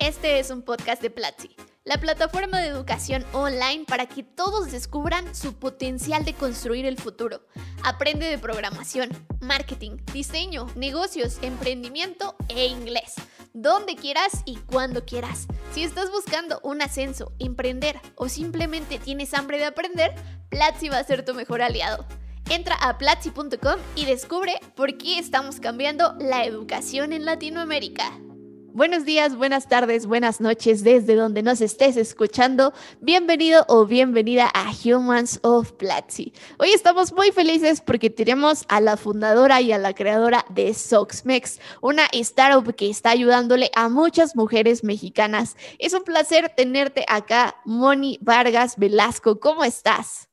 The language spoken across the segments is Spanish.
Este es un podcast de Platzi, la plataforma de educación online para que todos descubran su potencial de construir el futuro. Aprende de programación, marketing, diseño, negocios, emprendimiento e inglés, donde quieras y cuando quieras. Si estás buscando un ascenso, emprender o simplemente tienes hambre de aprender, Platzi va a ser tu mejor aliado. Entra a platzi.com y descubre por qué estamos cambiando la educación en Latinoamérica. Buenos días, buenas tardes, buenas noches desde donde nos estés escuchando. Bienvenido o bienvenida a Humans of Platzi. Hoy estamos muy felices porque tenemos a la fundadora y a la creadora de Soxmex, una startup que está ayudándole a muchas mujeres mexicanas. Es un placer tenerte acá, Moni Vargas Velasco. ¿Cómo estás?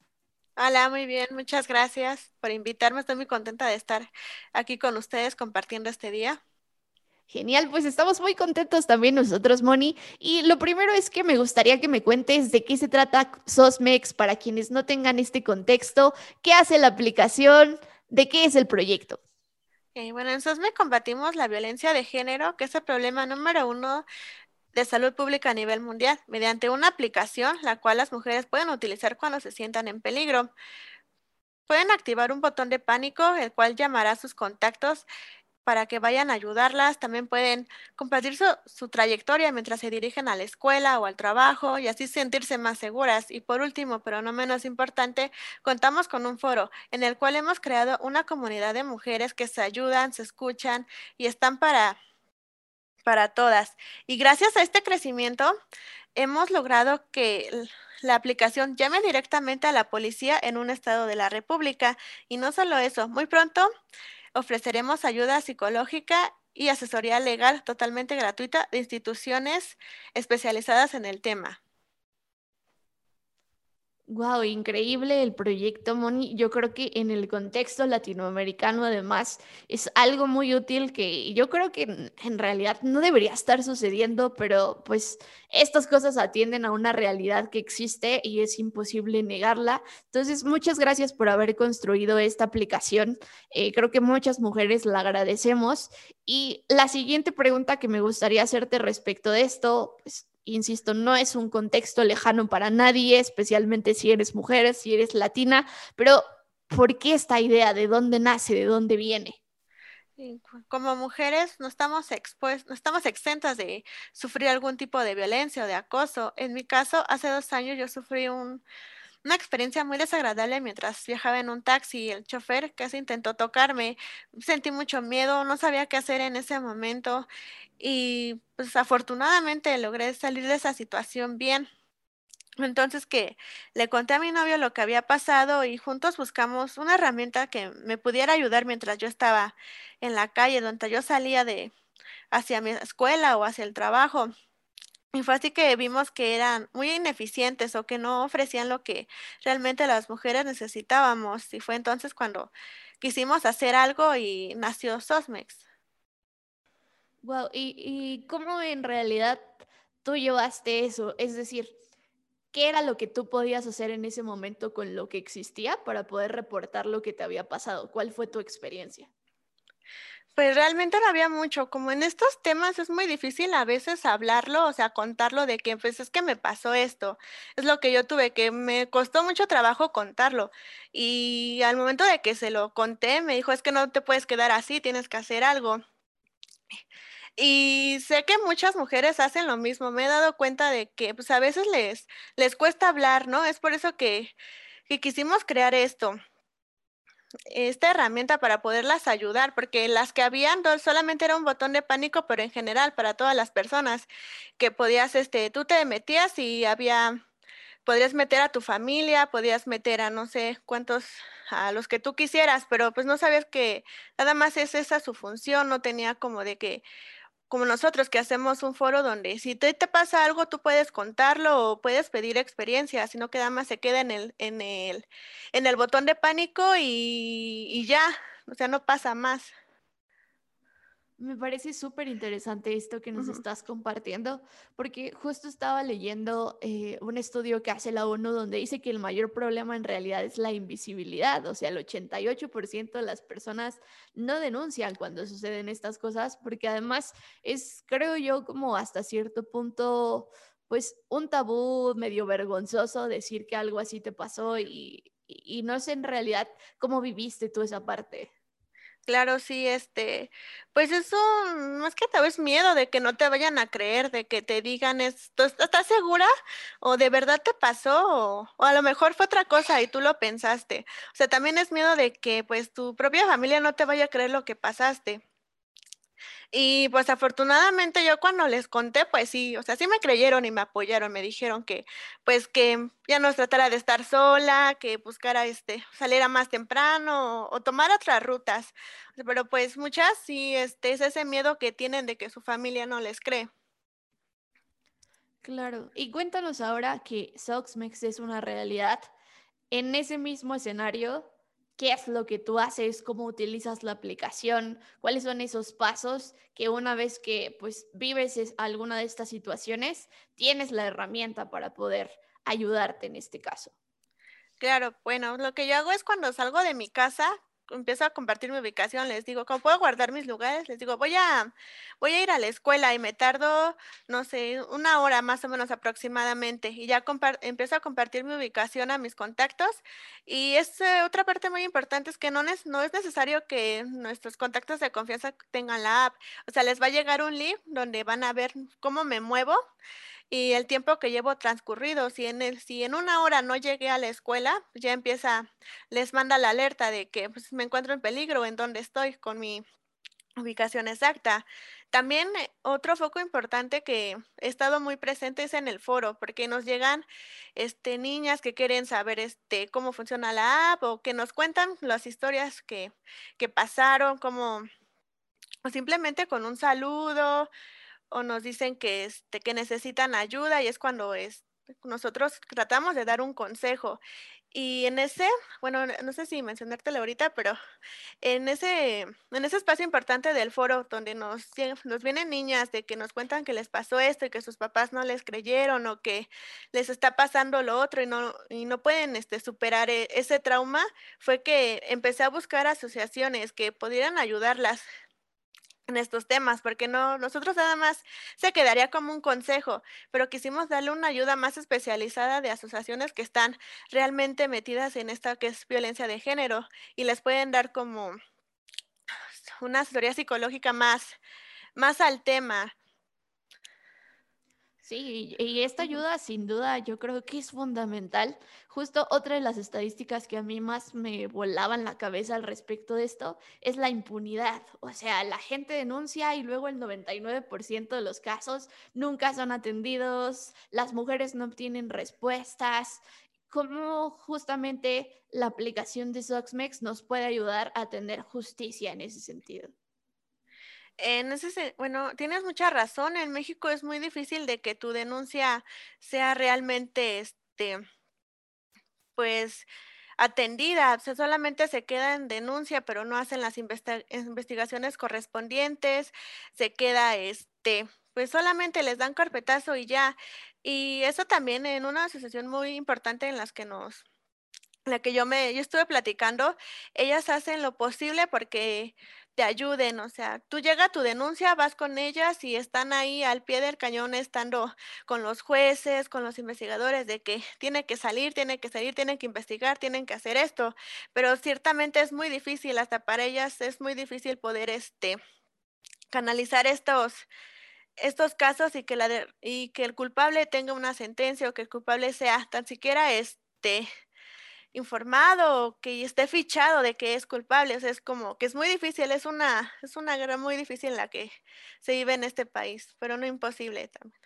Hola, muy bien, muchas gracias por invitarme. Estoy muy contenta de estar aquí con ustedes compartiendo este día. Genial, pues estamos muy contentos también nosotros, Moni. Y lo primero es que me gustaría que me cuentes de qué se trata Sosmex para quienes no tengan este contexto, qué hace la aplicación, de qué es el proyecto. bueno, en Sosmex combatimos la violencia de género, que es el problema número uno de salud pública a nivel mundial, mediante una aplicación la cual las mujeres pueden utilizar cuando se sientan en peligro. Pueden activar un botón de pánico, el cual llamará a sus contactos para que vayan a ayudarlas. También pueden compartir su, trayectoria mientras se dirigen a la escuela o al trabajo y así sentirse más seguras. Y por último, pero no menos importante, contamos con un foro en el cual hemos creado una comunidad de mujeres que se ayudan, se escuchan y están para para todas. Y gracias a este crecimiento hemos logrado que la aplicación llame directamente a la policía en un estado de la República. Y no solo eso, muy pronto ofreceremos ayuda psicológica y asesoría legal totalmente gratuita de instituciones especializadas en el tema. Wow, increíble el proyecto, Moni. Yo creo que en el contexto latinoamericano, además, es algo muy útil que yo creo que en realidad no debería estar sucediendo, pero pues estas cosas atienden a una realidad que existe y es imposible negarla. Entonces, muchas gracias por haber construido esta aplicación. Eh, creo que muchas mujeres la agradecemos. Y la siguiente pregunta que me gustaría hacerte respecto de esto, pues insisto, no es un contexto lejano para nadie, especialmente si eres mujer, si eres latina, pero ¿por qué esta idea? ¿De dónde nace? ¿De dónde viene? Como mujeres no estamos, no estamos exentas de sufrir algún tipo de violencia o de acoso. En mi caso, hace dos años yo sufrí un, una experiencia muy desagradable mientras viajaba en un taxi. El chofer casi intentó tocarme. Sentí mucho miedo, no sabía qué hacer en ese momento y pues afortunadamente logré salir de esa situación bien. Entonces que le conté a mi novio lo que había pasado y juntos buscamos una herramienta que me pudiera ayudar mientras yo estaba en la calle, donde yo salía de hacia mi escuela o hacia el trabajo. Y fue así que vimos que eran muy ineficientes o que no ofrecían lo que realmente las mujeres necesitábamos. Y fue entonces cuando quisimos hacer algo y nació Sosmex. Wow, ¿y, y cómo en realidad tú llevaste eso? Es decir, ¿qué era lo que tú podías hacer en ese momento con lo que existía para poder reportar lo que te había pasado? ¿Cuál fue tu experiencia? Pues realmente no había mucho, como en estos temas es muy difícil a veces hablarlo, o sea, contarlo de que pues es que me pasó esto, es lo que yo tuve, que me costó mucho trabajo contarlo. Y al momento de que se lo conté, me dijo, es que no te puedes quedar así, tienes que hacer algo. Y sé que muchas mujeres hacen lo mismo, me he dado cuenta de que pues a veces les, les cuesta hablar, ¿no? Es por eso que, que quisimos crear esto esta herramienta para poderlas ayudar, porque las que habían solamente era un botón de pánico, pero en general para todas las personas que podías, este, tú te metías y había, podrías meter a tu familia, podías meter a no sé cuántos, a los que tú quisieras, pero pues no sabías que nada más es esa su función, no tenía como de que como nosotros que hacemos un foro donde si te, te pasa algo tú puedes contarlo o puedes pedir experiencia, sino que nada más se queda en el, en el, en el botón de pánico y, y ya, o sea, no pasa más. Me parece súper interesante esto que nos estás compartiendo, porque justo estaba leyendo eh, un estudio que hace la ONU donde dice que el mayor problema en realidad es la invisibilidad, o sea, el 88% de las personas no denuncian cuando suceden estas cosas, porque además es, creo yo, como hasta cierto punto, pues un tabú medio vergonzoso decir que algo así te pasó y, y no sé en realidad cómo viviste tú esa parte. Claro, sí, este, pues eso, es que te ves miedo de que no te vayan a creer, de que te digan esto, ¿estás segura? ¿O de verdad te pasó? O, o, a lo mejor fue otra cosa y tú lo pensaste. O sea, también es miedo de que pues tu propia familia no te vaya a creer lo que pasaste. Y pues afortunadamente yo cuando les conté, pues sí, o sea, sí me creyeron y me apoyaron, me dijeron que pues que ya no tratara de estar sola, que buscara este, saliera más temprano o, tomar otras rutas. Pero pues muchas sí, este, es ese miedo que tienen de que su familia no les cree. Claro, y cuéntanos ahora que Soxmex es una realidad. En ese mismo escenario, qué es lo que tú haces, cómo utilizas la aplicación, cuáles son esos pasos que una vez que pues vives alguna de estas situaciones, tienes la herramienta para poder ayudarte en este caso. Claro, bueno, lo que yo hago es cuando salgo de mi casa, empiezo a compartir mi ubicación, les digo, ¿cómo puedo guardar mis lugares? Les digo, voy a, voy a ir a la escuela y me tardo, no sé, una hora más o menos aproximadamente. Y ya empiezo a compartir mi ubicación a mis contactos. Y es eh, otra parte muy importante es que no, no es necesario que nuestros contactos de confianza tengan la app. O sea, les va a llegar un link donde van a ver cómo me muevo y el tiempo que llevo transcurrido. Si en, una hora no llegué a la escuela, ya empieza, les manda la alerta de que pues, me encuentro en peligro, en donde estoy con mi ubicación exacta. También eh, otro foco importante que he estado muy presente es en el foro, porque nos llegan este, niñas que quieren saber este, cómo funciona la app o que nos cuentan las historias que, que pasaron, como simplemente con un saludo, o nos dicen que, este, que necesitan ayuda y es cuando es, nosotros tratamos de dar un consejo. Y en ese, bueno, no sé si mencionártelo ahorita, pero en ese, en ese espacio importante del foro donde nos, nos vienen niñas de que nos cuentan que les pasó esto y que sus papás no les creyeron o que les está pasando lo otro y no, y no pueden este, superar e, ese trauma, fue que empecé a buscar asociaciones que pudieran ayudarlas en estos temas, porque no, nosotros nada más se quedaría como un consejo, pero quisimos darle una ayuda más especializada de asociaciones que están realmente metidas en esta que es violencia de género y les pueden dar como una asesoría psicológica más, más al tema. Sí, y esta ayuda sin duda yo creo que es fundamental. Justo otra de las estadísticas que a mí más me volaban la cabeza al respecto de esto es la impunidad. O sea, la gente denuncia y luego el 99% de los casos nunca son atendidos, las mujeres no obtienen respuestas. ¿Cómo justamente la aplicación de Soxmex nos puede ayudar a tener justicia en ese sentido? En ese, bueno, tienes mucha razón. En México es muy difícil de que tu denuncia sea realmente, este, pues, atendida. Solamente se queda en denuncia, pero no hacen las investigaciones correspondientes. Se queda, este, pues solamente les dan carpetazo y ya. Y eso también en una asociación muy importante en las que nos la que yo me yo estuve platicando, ellas hacen lo posible porque te ayuden, o sea, tú llega tu denuncia, vas con ellas y están ahí al pie del cañón estando con los jueces, con los investigadores de que tiene que salir, tiene que salir, tienen que investigar, tienen que hacer esto, pero ciertamente es muy difícil, hasta para ellas es muy difícil poder este canalizar estos estos casos y que la y que el culpable tenga una sentencia o que el culpable sea tan siquiera este informado que esté fichado de que es culpable. O sea, es como que es muy difícil, es una, es una guerra muy difícil en la que se vive en este país, pero no imposible también.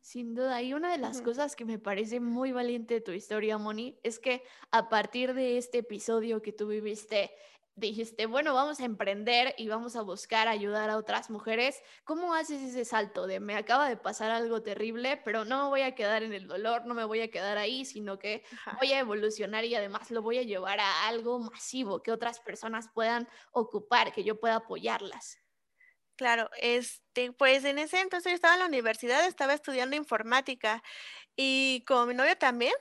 Sin duda, y una de las cosas que me parece muy valiente de tu historia, Moni, es que a partir de este episodio que tú viviste dijiste, bueno, vamos a emprender y vamos a buscar ayudar a otras mujeres, ¿cómo haces ese salto de me acaba de pasar algo terrible, pero no me voy a quedar en el dolor, no me voy a quedar ahí, sino que voy a evolucionar y además lo voy a llevar a algo masivo que otras personas puedan ocupar, que yo pueda apoyarlas? Claro, este, pues en ese entonces yo estaba en la universidad, estaba estudiando informática y como mi novio también,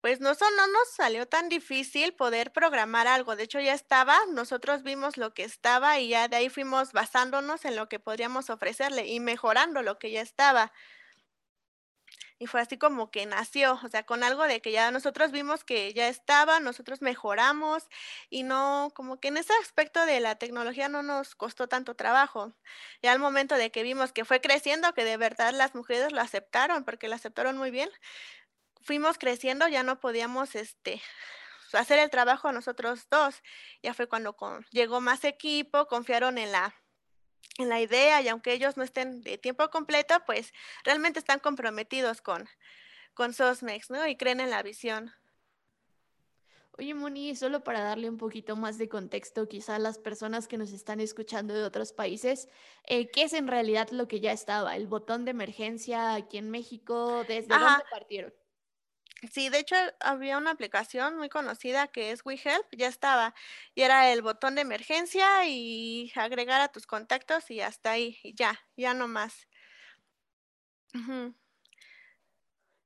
pues no, no nos salió tan difícil poder programar algo. De hecho, ya estaba, nosotros vimos lo que estaba y ya de ahí fuimos basándonos en lo que podríamos ofrecerle y mejorando lo que ya estaba. Y fue así como que nació, o sea, con algo de que ya nosotros vimos que ya estaba, nosotros mejoramos y no, como que en ese aspecto de la tecnología no nos costó tanto trabajo. Ya al momento de que vimos que fue creciendo, que de verdad las mujeres lo aceptaron, porque lo aceptaron muy bien, fuimos creciendo, ya no podíamos, este, hacer el trabajo nosotros dos. Ya fue cuando llegó más equipo, confiaron en la en la idea y aunque ellos no estén de tiempo completo, pues realmente están comprometidos con, con Sosmex, ¿no? Y creen en la visión. Oye, Moni, solo para darle un poquito más de contexto, quizá a las personas que nos están escuchando de otros países, eh, ¿qué es en realidad lo que ya estaba? ¿El botón de emergencia aquí en México? ¿Desde dónde partieron? Sí, de hecho había una aplicación muy conocida que es WeHelp, ya estaba, y era el botón de emergencia y agregar a tus contactos y hasta ahí, y ya, ya no más.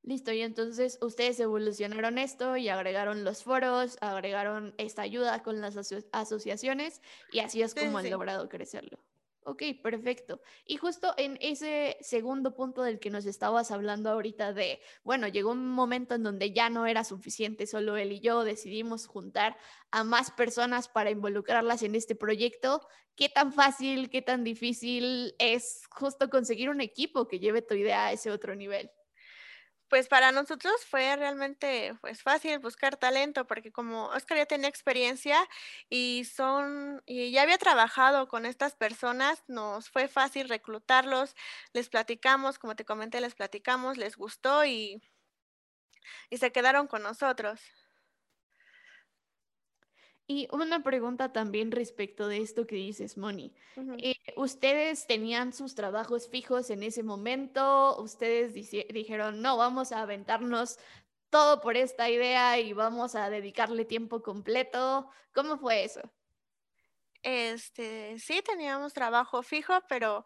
Listo, y entonces ustedes evolucionaron esto y agregaron los foros, agregaron esta ayuda con las asociaciones y así es como han logrado crecerlo. Ok, perfecto. Y justo en ese segundo punto del que nos estabas hablando ahorita de, bueno, llegó un momento en donde ya no era suficiente, solo él y yo decidimos juntar a más personas para involucrarlas en este proyecto. ¿Qué tan fácil, qué tan difícil es justo conseguir un equipo que lleve tu idea a ese otro nivel? Pues para nosotros fue realmente pues fácil buscar talento porque como Oscar ya tenía experiencia y son y ya había trabajado con estas personas, nos fue fácil reclutarlos, les platicamos, como te comenté, les platicamos, les gustó y y se quedaron con nosotros. Y una pregunta también respecto de esto que dices, Moni. Eh, ¿Ustedes tenían sus trabajos fijos en ese momento? ¿Ustedes dijeron, no, vamos a aventarnos todo por esta idea y vamos a dedicarle tiempo completo? ¿Cómo fue eso? Este, sí, teníamos trabajo fijo, pero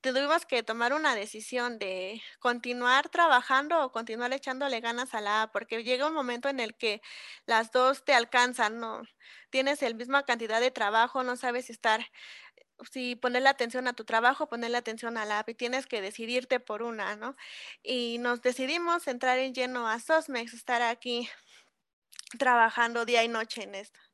tuvimos que tomar una decisión de continuar trabajando o continuar echándole ganas a la A, porque llega un momento en el que las dos te alcanzan, ¿no? Tienes el misma cantidad de trabajo, no sabes estar, si ponerle atención a tu trabajo, ponerle atención a la app y tienes que decidirte por una, ¿no? Y nos decidimos entrar en lleno a Sosmex, estar aquí trabajando día y noche en esto.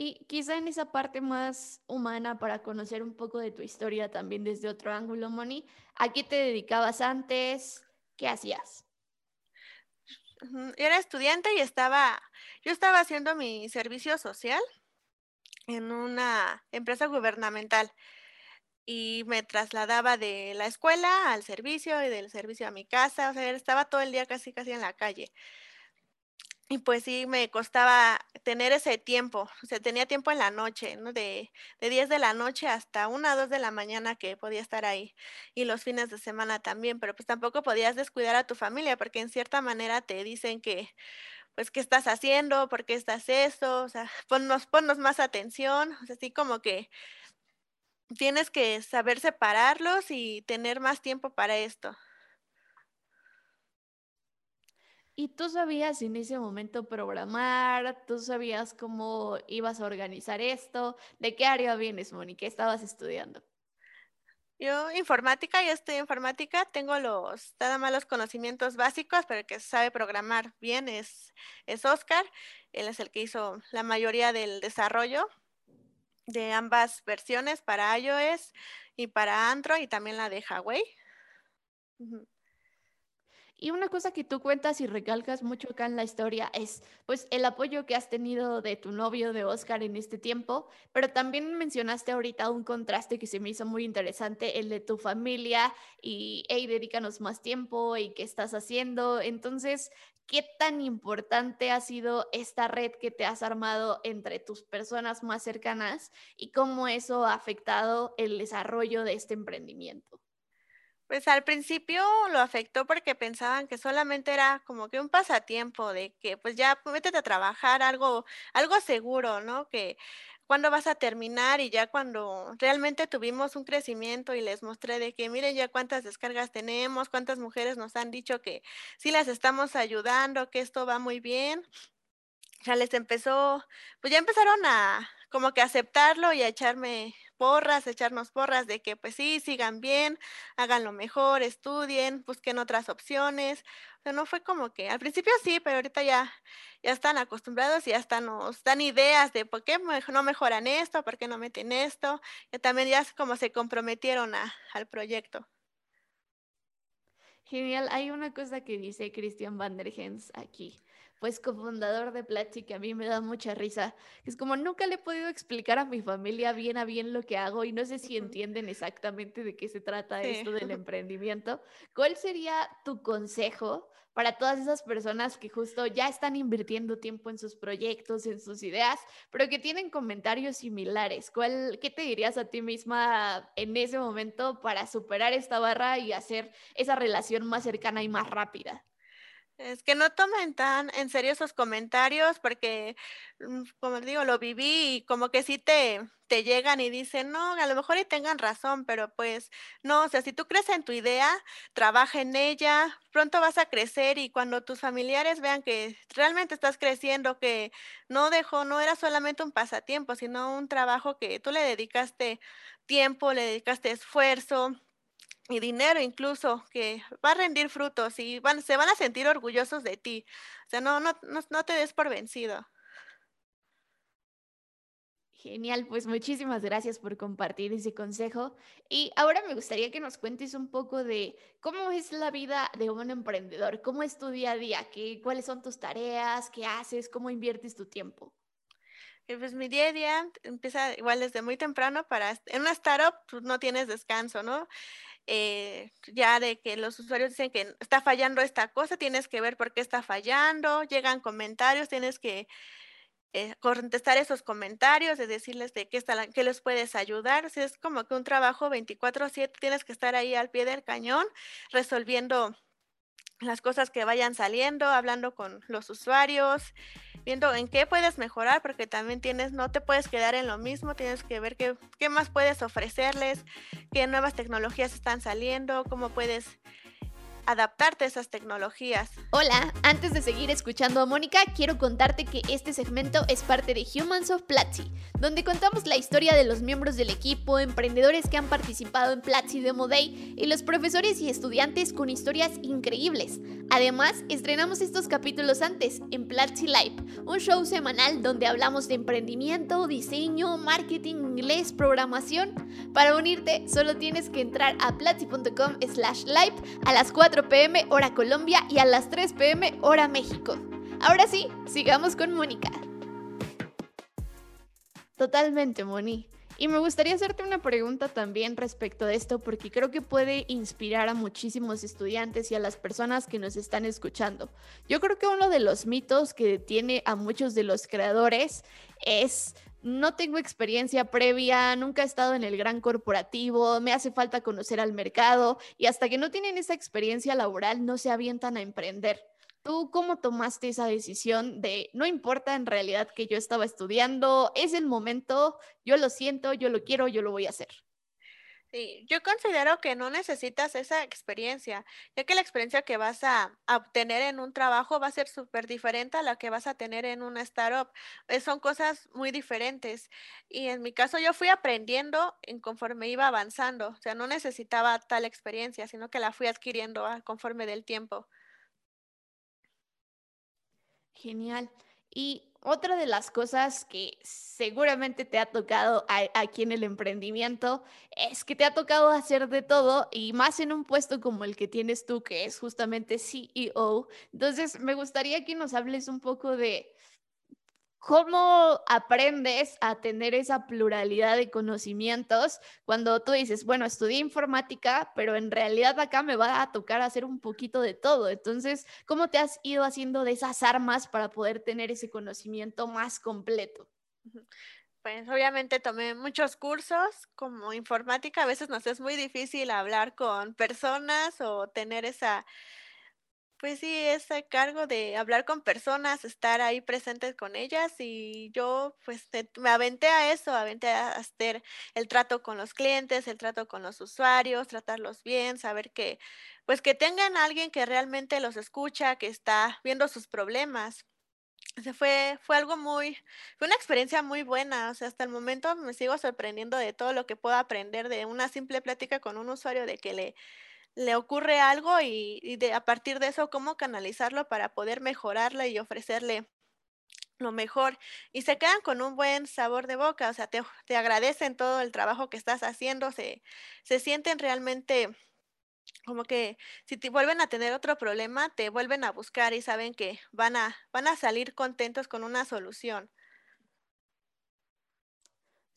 Y quizá en esa parte más humana para conocer un poco de tu historia también desde otro ángulo, Moni, ¿a qué te dedicabas antes? ¿Qué hacías? Era estudiante y estaba, yo estaba haciendo mi servicio social en una empresa gubernamental y me trasladaba de la escuela al servicio y del servicio a mi casa, o sea, estaba todo el día casi casi en la calle. Y pues sí, me costaba tener ese tiempo, o sea, tenía tiempo en la noche, ¿no? De, de 10 de la noche hasta 1 o 2 de la mañana que podía estar ahí, y los fines de semana también, pero pues tampoco podías descuidar a tu familia, porque en cierta manera te dicen que, pues, ¿qué estás haciendo? ¿Por qué estás eso? O sea, ponnos, ponnos más atención, o sea, así como que tienes que saber separarlos y tener más tiempo para esto. ¿Y tú sabías en ese momento programar? ¿Tú sabías cómo ibas a organizar esto? ¿De qué área vienes? ¿Qué estabas estudiando? Yo informática, yo estoy informática, tengo los, nada más los conocimientos básicos, pero el que sabe programar bien es, es Oscar. Él es el que hizo la mayoría del desarrollo de ambas versiones para iOS y para Android y también la de Huawei. Y una cosa que tú cuentas y recalcas mucho acá en la historia es pues el apoyo que has tenido de tu novio de Oscar en este tiempo, pero también mencionaste ahorita un contraste que se me hizo muy interesante, el de tu familia y hey, dedícanos más tiempo y qué estás haciendo. Entonces, ¿qué tan importante ha sido esta red que te has armado entre tus personas más cercanas y cómo eso ha afectado el desarrollo de este emprendimiento? Pues al principio lo afectó porque pensaban que solamente era como que un pasatiempo de que pues ya métete a trabajar algo algo seguro, ¿no? Que ¿cuándo vas a terminar? Y ya cuando realmente tuvimos un crecimiento y les mostré de que miren ya cuántas descargas tenemos, cuántas mujeres nos han dicho que sí las estamos ayudando, que esto va muy bien. Ya les empezó, pues ya empezaron a como que aceptarlo y a echarme porras, echarnos porras de que pues sí, sigan bien, hagan lo mejor, estudien, busquen otras opciones. O sea, no fue como que al principio sí, pero ahorita ya, ya están acostumbrados y hasta nos dan ideas de por qué no mejoran esto, por qué no meten esto. Y también ya como se comprometieron a, al proyecto. Genial. Hay una cosa que dice Christian Van der Hens aquí pues cofundador de Platzi, que a mí me da mucha risa. Es como nunca le he podido explicar a mi familia bien a bien lo que hago y no sé si entienden exactamente de qué se trata esto del emprendimiento. ¿Cuál sería tu consejo para todas esas personas que justo ya están invirtiendo tiempo en sus proyectos, en sus ideas, pero que tienen comentarios similares? ¿Cuál, ¿Qué te dirías a ti misma en ese momento para superar esta barra y hacer esa relación más cercana y más rápida? Es que no tomen tan en serio esos comentarios porque, mm, como digo, lo viví y como que sí te, te llegan y dicen, no, a lo mejor y tengan razón, pero pues no, o sea, si tú crees en tu idea, trabaja en ella, pronto vas a crecer y cuando tus familiares vean que realmente estás creciendo, que no dejó, no era solamente un pasatiempo, sino un trabajo que tú le dedicaste tiempo, le dedicaste esfuerzo, y dinero incluso, que va a rendir frutos y van, se van a sentir orgullosos de ti. O sea, no, no, no, te des por vencido. Genial, pues muchísimas gracias por compartir ese consejo. Y ahora me gustaría que nos cuentes un poco de cómo es la vida de un emprendedor, cómo es tu día a día, ¿Qué, cuáles son tus tareas, qué haces, cómo inviertes tu tiempo. Eh, pues mi día a día empieza igual desde muy temprano para, en una startup pues no tienes descanso, ¿no? Eh, ya de que los usuarios dicen que está fallando esta cosa, tienes que ver por qué está fallando, llegan comentarios, tienes que eh, contestar esos comentarios, de decirles de qué, está qué les puedes ayudar. es como que un trabajo 24/7, tienes que estar ahí al pie del cañón resolviendo las cosas que vayan saliendo, hablando con los usuarios, viendo en qué puedes mejorar, porque también tienes, no te puedes quedar en lo mismo, tienes que ver qué, qué más puedes ofrecerles, qué nuevas tecnologías están saliendo, cómo puedes adaptarte a esas tecnologías. Hola, antes de seguir escuchando a Mónica, quiero contarte que este segmento es parte de Humans of Platzi, donde contamos la historia de los miembros del equipo, emprendedores que han participado en Platzi Demo Day y los profesores y estudiantes con historias increíbles. Además, estrenamos estos capítulos antes en Platzi Live, un show semanal donde hablamos de emprendimiento, diseño, marketing, inglés, programación. Para unirte, solo tienes que entrar a platzi.com slash live a las 4 pm hora Colombia y a las 3 pm hora México. Ahora sí, sigamos con Mónica. Totalmente, Moni. Y me gustaría hacerte una pregunta también respecto de esto, porque creo que puede inspirar a muchísimos estudiantes y a las personas que nos están escuchando. Yo creo que uno de los mitos que detiene a muchos de los creadores es no tengo experiencia previa, nunca he estado en el gran corporativo, me hace falta conocer al mercado y hasta que no tienen esa experiencia laboral no se avientan a emprender. ¿Tú cómo tomaste esa decisión de no importa en realidad que yo estaba estudiando, es el momento, yo lo siento, yo lo quiero, yo lo voy a hacer? Sí, yo considero que no necesitas esa experiencia, ya que la experiencia que vas a, obtener en un trabajo va a ser súper diferente a la que vas a tener en una startup. Eh, son cosas muy diferentes. Y en mi caso yo fui aprendiendo en conforme iba avanzando, o sea, no necesitaba tal experiencia, sino que la fui adquiriendo ah, conforme del tiempo. Genial. Y otra de las cosas que seguramente te ha tocado aquí en el emprendimiento es que te ha tocado hacer de todo y más en un puesto como el que tienes tú, que es justamente CEO. Entonces, me gustaría que nos hables un poco de ¿Cómo aprendes a tener esa pluralidad de conocimientos cuando tú dices, bueno, estudié informática, pero en realidad acá me va a tocar hacer un poquito de todo? Entonces, ¿cómo te has ido haciendo de esas armas para poder tener ese conocimiento más completo? Pues obviamente tomé muchos cursos como informática, a veces nos es muy difícil hablar con personas o tener esa Pues sí, ese cargo de hablar con personas, estar ahí presentes con ellas y yo pues me aventé a eso, aventé a hacer el trato con los clientes, el trato con los usuarios, tratarlos bien, saber que, pues que tengan a alguien que realmente los escucha, que está viendo sus problemas. O fue fue algo muy fue una experiencia muy buena, o sea, hasta el momento me sigo sorprendiendo de todo lo que puedo aprender de una simple plática con un usuario, de que le le ocurre algo y y de a partir de eso, cómo canalizarlo para poder mejorarla y ofrecerle lo mejor. Y se quedan con un buen sabor de boca, o sea, te te agradecen todo el trabajo que estás haciendo, se se sienten realmente como que si te vuelven a tener otro problema, te vuelven a buscar y saben que van a van a salir contentos con una solución.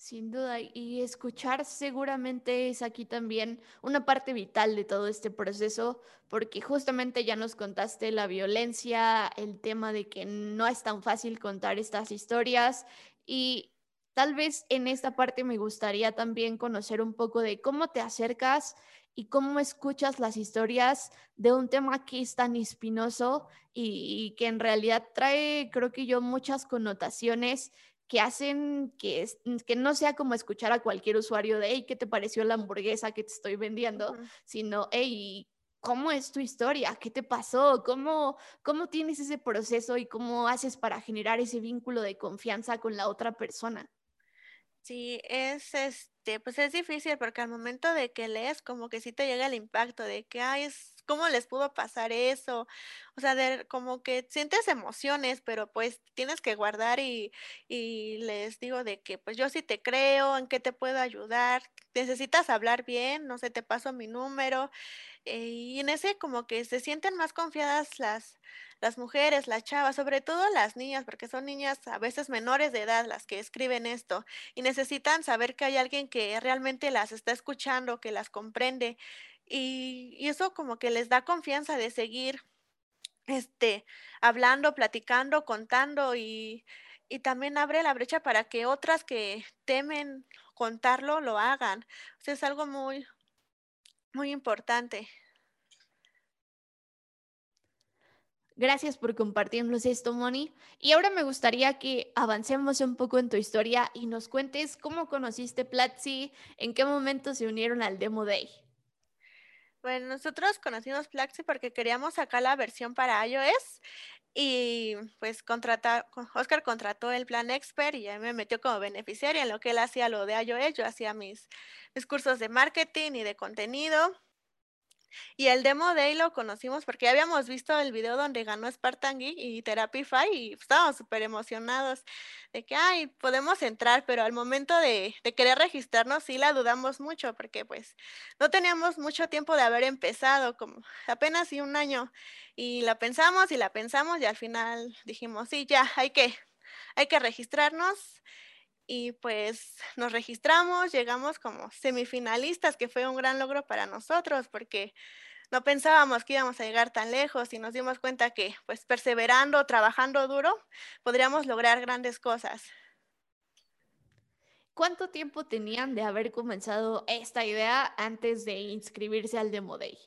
Sin duda, y escuchar seguramente es aquí también una parte vital de todo este proceso, porque justamente ya nos contaste la violencia, el tema de que no es tan fácil contar estas historias y tal vez en esta parte me gustaría también conocer un poco de cómo te acercas y cómo escuchas las historias de un tema que es tan espinoso y, y que en realidad trae, creo que yo, muchas connotaciones que hacen que, es- que no sea como escuchar a cualquier usuario de, hey, ¿qué te pareció la hamburguesa que te estoy vendiendo? Sino, hey, ¿cómo es tu historia? ¿Qué te pasó? ¿Cómo, cómo tienes ese proceso y cómo haces para generar ese vínculo de confianza con la otra persona? Sí, es, este, pues es difícil porque al momento de que lees como que sí te llega el impacto de que, ay, es, ¿cómo les pudo pasar eso? O sea, como que sientes emociones, pero pues tienes que guardar y, y les digo de que pues yo sí te creo, en qué te puedo ayudar, necesitas hablar bien, no sé, te paso mi número, eh, y en ese como que se sienten más confiadas las las mujeres, las chavas, sobre todo las niñas, porque son niñas a veces menores de edad las que escriben esto, y necesitan saber que hay alguien que realmente las está escuchando, que las comprende, y eso como que les da confianza de seguir, este, hablando, platicando, contando, y también abre la brecha para que otras que temen contarlo, lo hagan. Es algo muy, muy importante. Gracias por compartirnos esto, Moni. Y ahora me gustaría que avancemos un poco en tu historia y nos cuentes cómo conociste Platzi, en qué momento se unieron al Demo Day. Bueno, nosotros conocimos Plaxi porque queríamos sacar la versión para iOS y pues contratar, con- Oscar contrató el plan Expert y ya me metió como beneficiaria en lo que él hacía lo de iOS, yo hacía mis, mis cursos de marketing y de contenido. Y el Demo Day lo conocimos porque ya habíamos visto el video donde ganó Spartan Geek y Therapify y estábamos súper emocionados de que, ay, podemos entrar, pero al momento de, de querer registrarnos sí la dudamos mucho porque pues no teníamos mucho tiempo de haber empezado, como apenas sí un año, y la pensamos y la pensamos y al final dijimos, sí, ya, hay que, hay que registrarnos. Y pues nos registramos, llegamos como semifinalistas, que fue un gran logro para nosotros, porque no pensábamos que íbamos a llegar tan lejos y nos dimos cuenta que, pues, perseverando, trabajando duro, podríamos lograr grandes cosas. ¿Cuánto tiempo tenían de haber comenzado esta idea antes de inscribirse al Demo Day?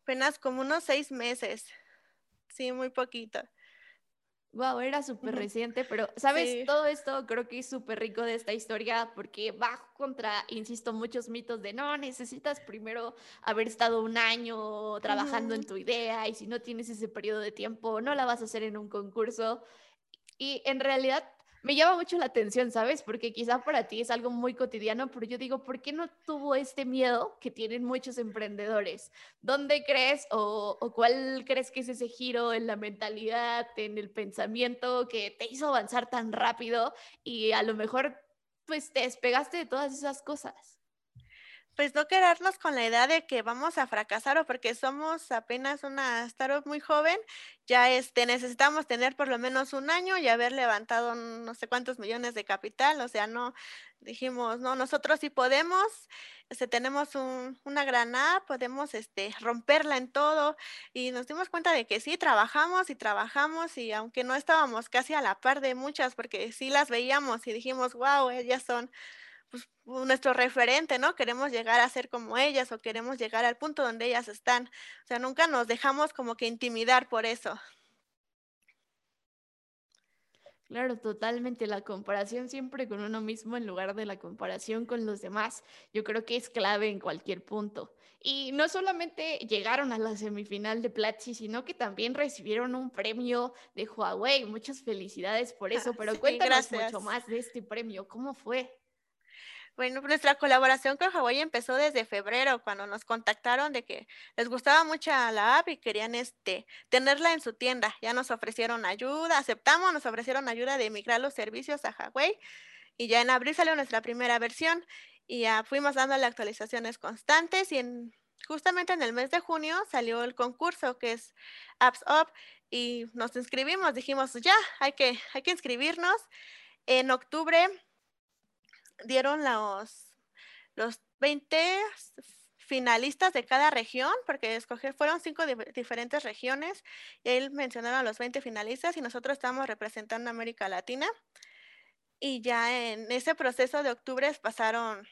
Apenas como unos 6 meses, sí, muy poquito. Wow, era súper reciente, pero, ¿sabes? Sí, Todo esto creo que es súper rico de esta historia porque va contra, insisto, muchos mitos de no, necesitas primero haber estado un año trabajando en tu idea y si no tienes ese periodo de tiempo, no la vas a hacer en un concurso. Y en realidad me llama mucho la atención, ¿sabes? Porque quizá para ti es algo muy cotidiano, pero yo digo, ¿por qué no tuvo este miedo que tienen muchos emprendedores? ¿Dónde crees o, o cuál crees que es ese giro en la mentalidad, en el pensamiento que te hizo avanzar tan rápido y a lo mejor pues te despegaste de todas esas cosas? Pues no quedarnos con la idea de que vamos a fracasar o porque somos apenas una startup muy joven, ya, este, necesitamos tener por lo menos un año y haber levantado no sé cuántos millones de capital, o sea, no, dijimos: "No, nosotros sí podemos, este, tenemos un una gran app, podemos, este, romperla en todo", y nos dimos cuenta de que sí, trabajamos y trabajamos, y aunque no estábamos casi a la par de muchas, porque sí las veíamos y dijimos: "Guau, ellas son pues, nuestro referente, ¿no? Queremos llegar a ser como ellas o queremos llegar al punto donde ellas están. O sea, nunca nos dejamos como que intimidar por eso. Claro, totalmente. La comparación siempre con uno mismo en lugar de la comparación con los demás, yo creo que es clave en cualquier punto. Y no solamente llegaron a la semifinal de Platzi, sino que también recibieron un premio de Huawei. Muchas felicidades por eso, pero cuéntanos mucho más de este premio. ¿Cómo fue? Bueno, nuestra colaboración con Huawei empezó desde febrero, cuando nos contactaron de que les gustaba mucho la app y querían este, tenerla en su tienda. Ya nos ofrecieron ayuda, aceptamos, nos ofrecieron ayuda de migrar los servicios a Huawei y ya en abril salió nuestra primera versión y ya fuimos dándole actualizaciones constantes y en, justamente en el mes de junio salió el concurso que es Apps Up y nos inscribimos, dijimos ya, hay que, hay que inscribirnos. En octubre dieron los, los 20 finalistas de cada región, porque escoger, fueron cinco diferentes regiones, y él mencionaron a los 20 finalistas y nosotros estamos representando a América Latina. Y ya en ese proceso de octubre pasaron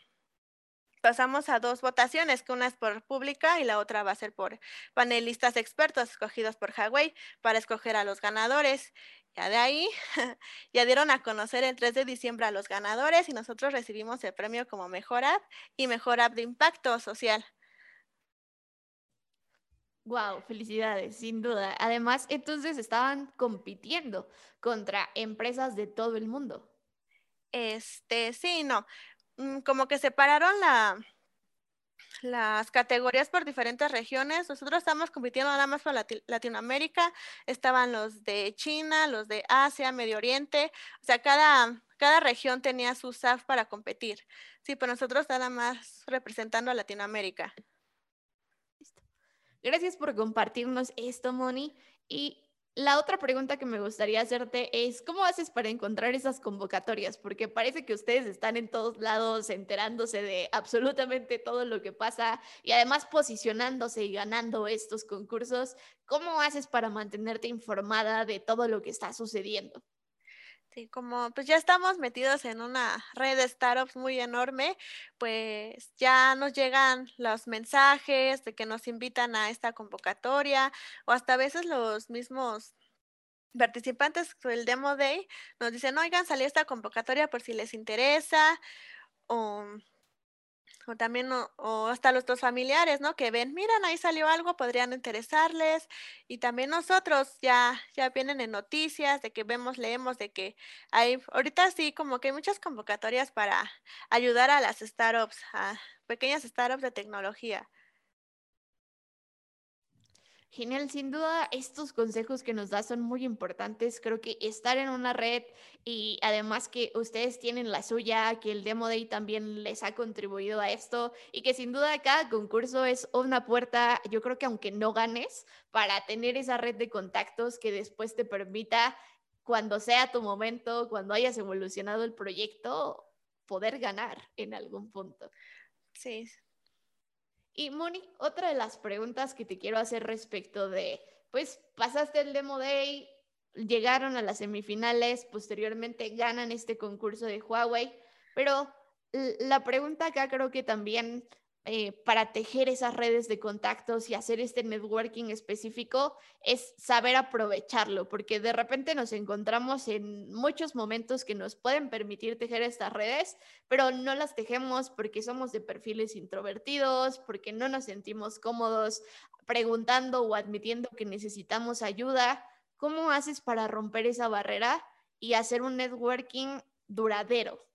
pasamos a dos votaciones, que una es por pública y la otra va a ser por panelistas expertos escogidos por Huawei para escoger a los ganadores. Ya de ahí, ya dieron a conocer el 3 de diciembre a los ganadores y nosotros recibimos el premio como Mejor App y Mejor App de Impacto Social. Wow, felicidades, sin duda. Además, entonces estaban compitiendo contra empresas de todo el mundo. Este, sí, no. Mm, como que separaron la, las categorías por diferentes regiones. Nosotros estamos compitiendo nada más por Latinoamérica, estaban los de China, los de Asia, Medio Oriente, o sea, cada, cada región tenía su SAF para competir. Sí, pero nosotros nada más representando a Latinoamérica. Gracias por compartirnos esto, Moni. Y la otra pregunta que me gustaría hacerte es, ¿cómo haces para encontrar esas convocatorias? Porque parece que ustedes están en todos lados enterándose de absolutamente todo lo que pasa y además posicionándose y ganando estos concursos. ¿Cómo haces para mantenerte informada de todo lo que está sucediendo? Sí, como pues ya estamos metidos en una red de startups muy enorme, pues ya nos llegan los mensajes de que nos invitan a esta convocatoria o hasta a veces los mismos participantes del Demo Day nos dicen, oigan, salió esta convocatoria por si les interesa o o también o, hasta nuestros familiares, ¿no? Que ven, miran, ahí salió algo, podrían interesarles. Y también nosotros ya, ya vienen en noticias de que vemos, leemos de que hay, ahorita sí, como que hay muchas convocatorias para ayudar a las startups, a pequeñas startups de tecnología. Genial, sin duda estos consejos que nos da son muy importantes. Creo que estar en una red y además que ustedes tienen la suya, que el Demo Day también les ha contribuido a esto y que sin duda cada concurso es una puerta, yo creo que aunque no ganes, para tener esa red de contactos que después te permita, cuando sea tu momento, cuando hayas evolucionado el proyecto, poder ganar en algún punto. Sí, y Moni, otra de las preguntas que te quiero hacer respecto de, pues pasaste el Demo Day, llegaron a las semifinales, posteriormente ganan este concurso de Huawei, pero la pregunta acá creo que también eh, para tejer esas redes de contactos y hacer este networking específico es saber aprovecharlo, porque de repente nos encontramos en muchos momentos que nos pueden permitir tejer estas redes, pero no las tejemos porque somos de perfiles introvertidos, porque no nos sentimos cómodos preguntando o admitiendo que necesitamos ayuda. ¿Cómo haces para romper esa barrera y hacer un networking duradero?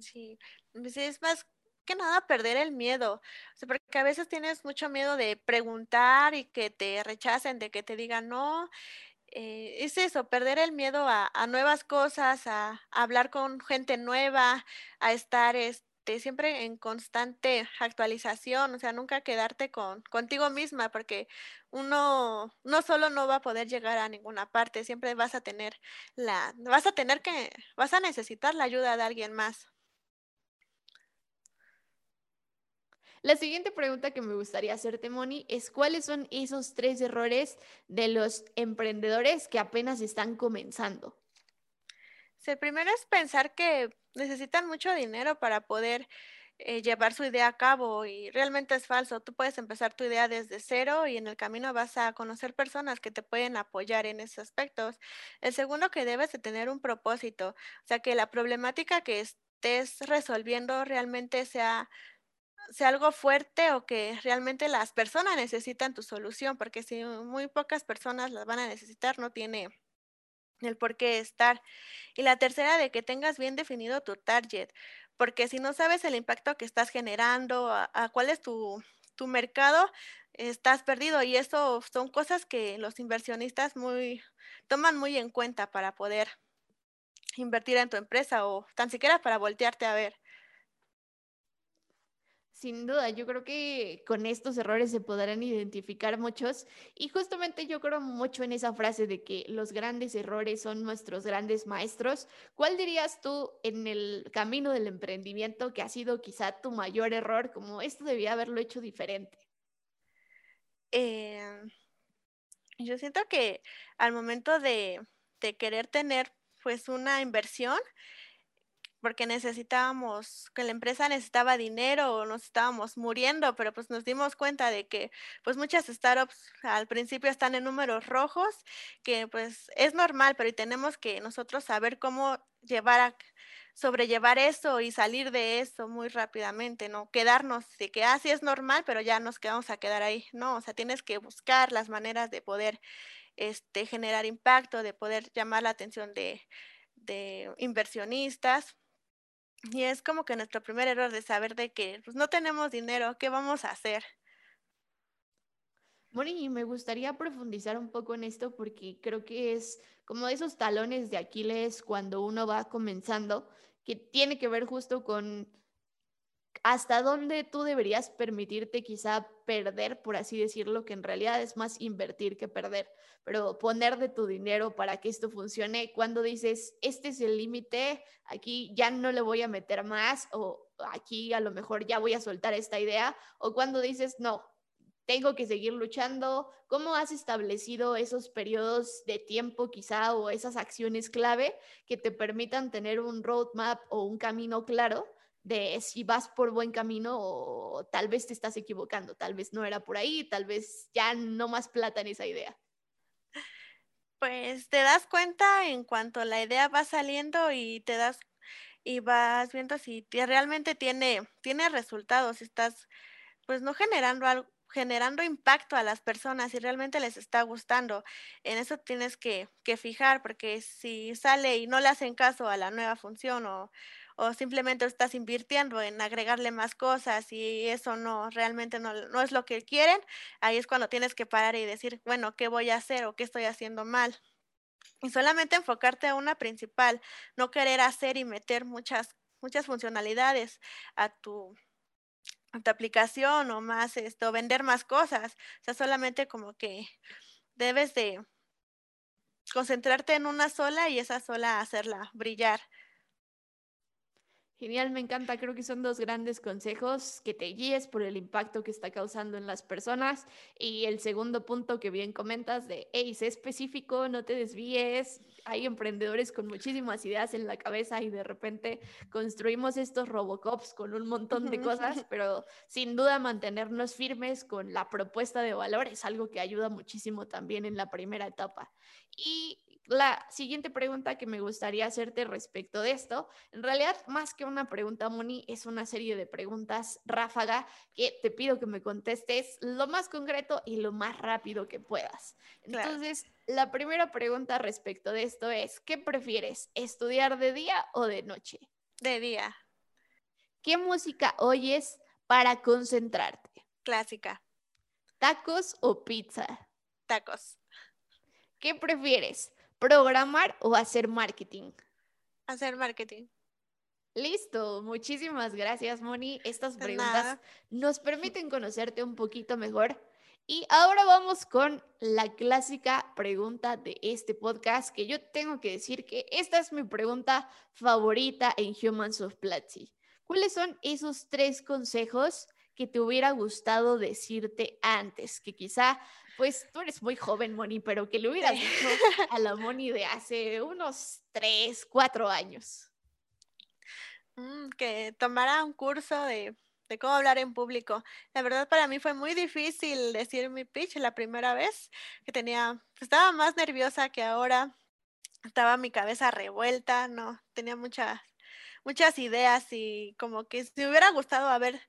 Sí, pues es más que nada perder el miedo, o sea, porque a veces tienes mucho miedo de preguntar y que te rechacen, de que te digan no. Eh, es eso, perder el miedo a, nuevas cosas, a, hablar con gente nueva, a estar este, siempre en constante actualización, o sea, nunca quedarte con contigo misma, porque uno no solo no va a poder llegar a ninguna parte, siempre vas a tener la, vas a tener que, vas a necesitar la ayuda de alguien más. La siguiente pregunta que me gustaría hacerte, Moni, es cuáles son esos tres errores de los emprendedores que apenas están comenzando. El primero es pensar que necesitan mucho dinero para poder eh, llevar su idea a cabo y realmente es falso. Tú puedes empezar tu idea desde cero y en el camino vas a conocer personas que te pueden apoyar en esos aspectos. El segundo que debes de tener un propósito, o sea, que la problemática que estés resolviendo realmente sea sea algo fuerte o que realmente las personas necesitan tu solución, porque si muy pocas personas las van a necesitar, no tiene el por qué estar. Y la tercera, de que tengas bien definido tu target, porque si no sabes el impacto que estás generando, a, cuál es tu, tu mercado, estás perdido y eso son cosas que los inversionistas muy toman muy en cuenta para poder invertir en tu empresa o tan siquiera para voltearte a ver. Sin duda, yo creo que con estos errores se podrán identificar muchos y justamente yo creo mucho en esa frase de que los grandes errores son nuestros grandes maestros. ¿Cuál dirías tú en el camino del emprendimiento que ha sido quizá tu mayor error, como esto debía haberlo hecho diferente? Em, yo siento que al momento de, de querer tener pues una inversión, porque necesitábamos, que la empresa necesitaba dinero o nos estábamos muriendo, pero pues nos dimos cuenta de que pues muchas startups al principio están en números rojos, que pues es normal, pero tenemos que nosotros saber cómo llevar a sobrellevar eso y salir de eso muy rápidamente, no quedarnos de que así ah, es normal, pero ya nos quedamos a quedar ahí. No, o sea, tienes que buscar las maneras de poder este generar impacto, de poder llamar la atención de de inversionistas y es como que nuestro primer error de saber de que pues, no tenemos dinero, ¿qué vamos a hacer? Moni, me gustaría profundizar un poco en esto porque creo que es como esos talones de Aquiles cuando uno va comenzando, que tiene que ver justo con hasta dónde tú deberías permitirte quizá perder, por así decirlo, que en realidad es más invertir que perder, pero poner de tu dinero para que esto funcione. Cuando dices, este es el límite, aquí ya no le voy a meter más o aquí a lo mejor ya voy a soltar esta idea, o cuando dices, no, tengo que seguir luchando. ¿Cómo has establecido esos periodos de tiempo quizá o esas acciones clave que te permitan tener un roadmap o un camino claro de si vas por buen camino o tal vez te estás equivocando, tal vez no era por ahí, tal vez ya no más plata en esa idea. Pues te das cuenta en cuanto la idea va saliendo y te das y vas viendo si realmente tiene, tiene resultados, estás pues no generando algo, generando impacto a las personas y realmente les está gustando. En eso tienes que, que fijar, porque si sale y no le hacen caso a la nueva función o, o simplemente estás invirtiendo en agregarle más cosas y eso no, realmente no, no es lo que quieren, ahí es cuando tienes que parar y decir, bueno, ¿qué voy a hacer o qué estoy haciendo mal? Y solamente enfocarte a una principal, no querer hacer y meter muchas, muchas funcionalidades a tu, a tu aplicación o más esto, vender más cosas. O sea, solamente como que debes de concentrarte en una sola y esa sola hacerla brillar. Genial, me encanta. Creo que son dos grandes consejos, que te guíes por el impacto que está causando en las personas. Y el segundo punto que bien comentas de, hey, sé específico, no te desvíes. Hay emprendedores con muchísimas ideas en la cabeza y de repente construimos estos Robocops con un montón de cosas, pero sin duda mantenernos firmes con la propuesta de valor es algo que ayuda muchísimo también en la primera etapa. Y la siguiente pregunta que me gustaría hacerte respecto de esto, en realidad más que una pregunta, Moni, es una serie de preguntas ráfaga que te pido que me contestes lo más concreto y lo más rápido que puedas. Entonces, la primera pregunta respecto de esto es, ¿qué prefieres, estudiar de día o de noche? De día. ¿Qué música oyes para concentrarte? Clásica. ¿Tacos o pizza? Tacos. ¿Qué prefieres? ¿Programar o hacer marketing? Hacer marketing. Listo, muchísimas gracias, Moni. Estas preguntas nos permiten conocerte un poquito mejor. Y ahora vamos con la clásica pregunta de este podcast, que yo tengo que decir que esta es mi pregunta favorita en Humans of Platzi. ¿Cuáles son esos tres consejos que te hubiera gustado decirte antes? Que quizá pues tú eres muy joven, Moni, pero que le hubieras dicho a la Moni de hace unos tres, cuatro años. Mm, que tomara un curso de, de cómo hablar en público. La verdad para mí fue muy difícil decir mi pitch la primera vez que tenía, pues, estaba más nerviosa que ahora, estaba mi cabeza revuelta, no, tenía muchas, muchas ideas y como que si me hubiera gustado haber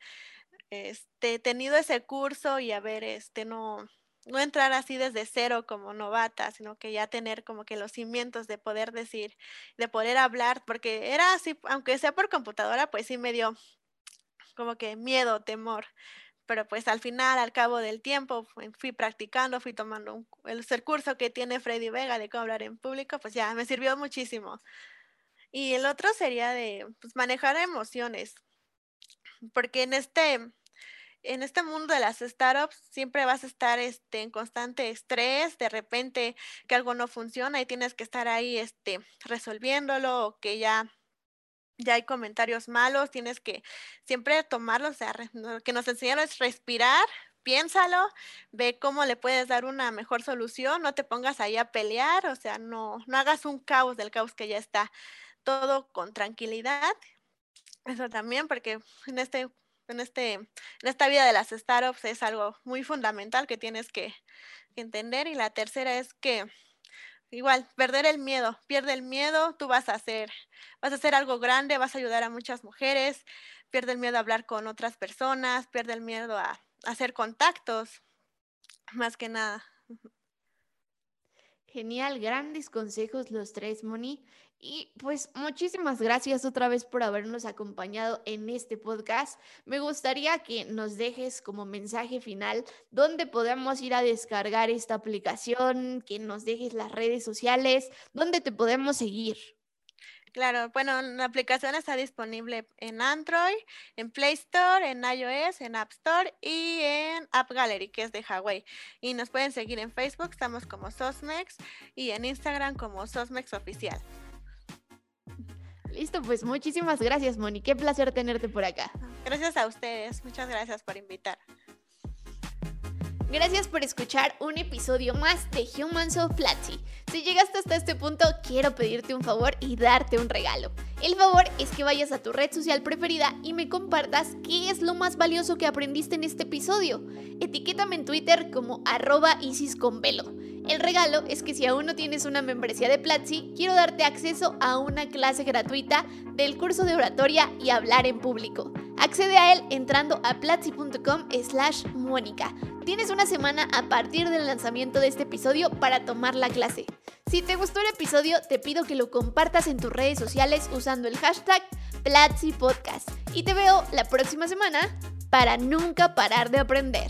este, tenido ese curso y haber, este, no, no entrar así desde cero como novata, sino que ya tener como que los cimientos de poder decir, de poder hablar, porque era así, aunque sea por computadora, pues sí me dio como que miedo, temor. Pero pues al final, al cabo del tiempo, fui practicando, fui tomando el, el curso que tiene Freddy Vega de cómo hablar en público, pues ya me sirvió muchísimo. Y el otro sería de pues, manejar emociones, porque en este, en este mundo de las startups siempre vas a estar este, en constante estrés, de repente que algo no funciona y tienes que estar ahí este, resolviéndolo o que ya, ya hay comentarios malos, tienes que siempre tomarlo, o sea, lo que nos enseñaron es respirar, piénsalo, ve cómo le puedes dar una mejor solución, no te pongas ahí a pelear, o sea, no, no hagas un caos del caos que ya está, todo con tranquilidad. Eso también, porque en este en, este, en esta vida de las startups es algo muy fundamental que tienes que, entender. Y la tercera es que igual, perder el miedo, pierde el miedo, tú vas a hacer, vas a hacer algo grande, vas a ayudar a muchas mujeres, pierde el miedo a hablar con otras personas, pierde el miedo a, a hacer contactos, más que nada. Genial, grandes consejos los tres, Moni. Y pues muchísimas gracias otra vez por habernos acompañado en este podcast. Me gustaría que nos dejes como mensaje final dónde podemos ir a descargar esta aplicación, que nos dejes las redes sociales, dónde te podemos seguir. Claro, bueno, la aplicación está disponible en Android, en Play Store, en iOS, en App Store y en App Gallery, que es de Huawei. Y nos pueden seguir en Facebook, estamos como Sosmex, y en Instagram como Sosmex Oficial. Listo, pues muchísimas gracias, Moni. Qué placer tenerte por acá. Gracias a ustedes. Muchas gracias por invitar. Gracias por escuchar un episodio más de Humans of Platzi. Si llegaste hasta este punto, quiero pedirte un favor y darte un regalo. El favor es que vayas a tu red social preferida y me compartas qué es lo más valioso que aprendiste en este episodio. Etiquétame en Twitter como arroba Isis con velo. El regalo es que si aún no tienes una membresía de Platzi, quiero darte acceso a una clase gratuita del curso de oratoria y hablar en público. Accede a él entrando a platzi.com slash Mónica. Tienes una semana a partir del lanzamiento de este episodio para tomar la clase. Si te gustó el episodio, te pido que lo compartas en tus redes sociales usando el hashtag Platzi Podcast. Y te veo la próxima semana para nunca parar de aprender.